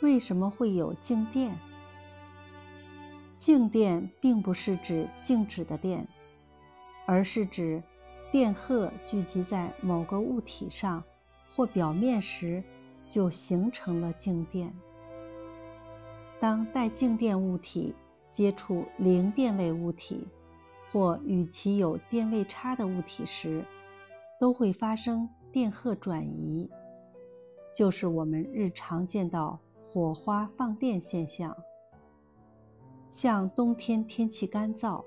为什么会有静电？静电并不是指静止的电，而是指电荷聚集在某个物体上或表面时，就形成了静电。当带静电物体接触零电位物体，或与其有电位差的物体时，都会发生电荷转移，就是我们日常见到火花放电现象。像冬天天气干燥，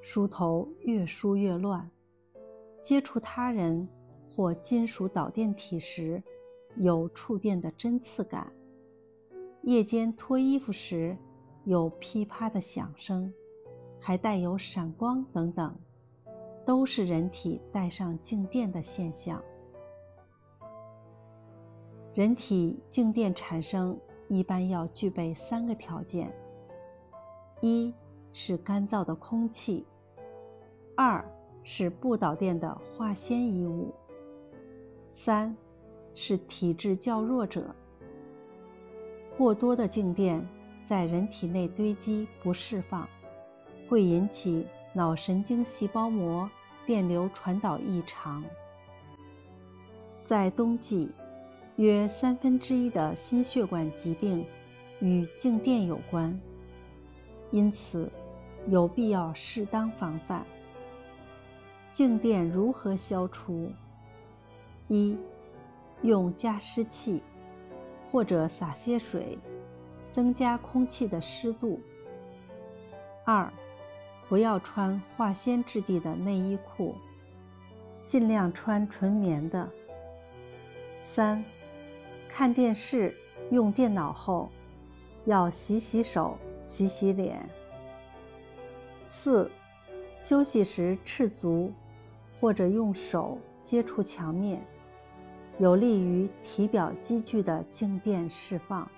梳头越梳越乱，接触他人或金属导电体时，有触电的针刺感；夜间脱衣服时，有噼啪的响声，还带有闪光等等，都是人体带上静电的现象。人体静电产生一般要具备三个条件。一是干燥的空气，二是不导电的化纤衣物，三是体质较弱者。过多的静电在人体内堆积不释放，会引起脑神经细胞膜电流传导异常。在冬季，约三分之一的心血管疾病与静电有关。因此，有必要适当防范。静电如何消除？一，用加湿器，或者洒些水，增加空气的湿度。二，不要穿化纤质地的内衣裤，尽量穿纯棉的。三，看电视、用电脑后，要洗洗手。洗洗脸。四，休息时赤足，或者用手接触墙面，有利于体表积聚的静电释放。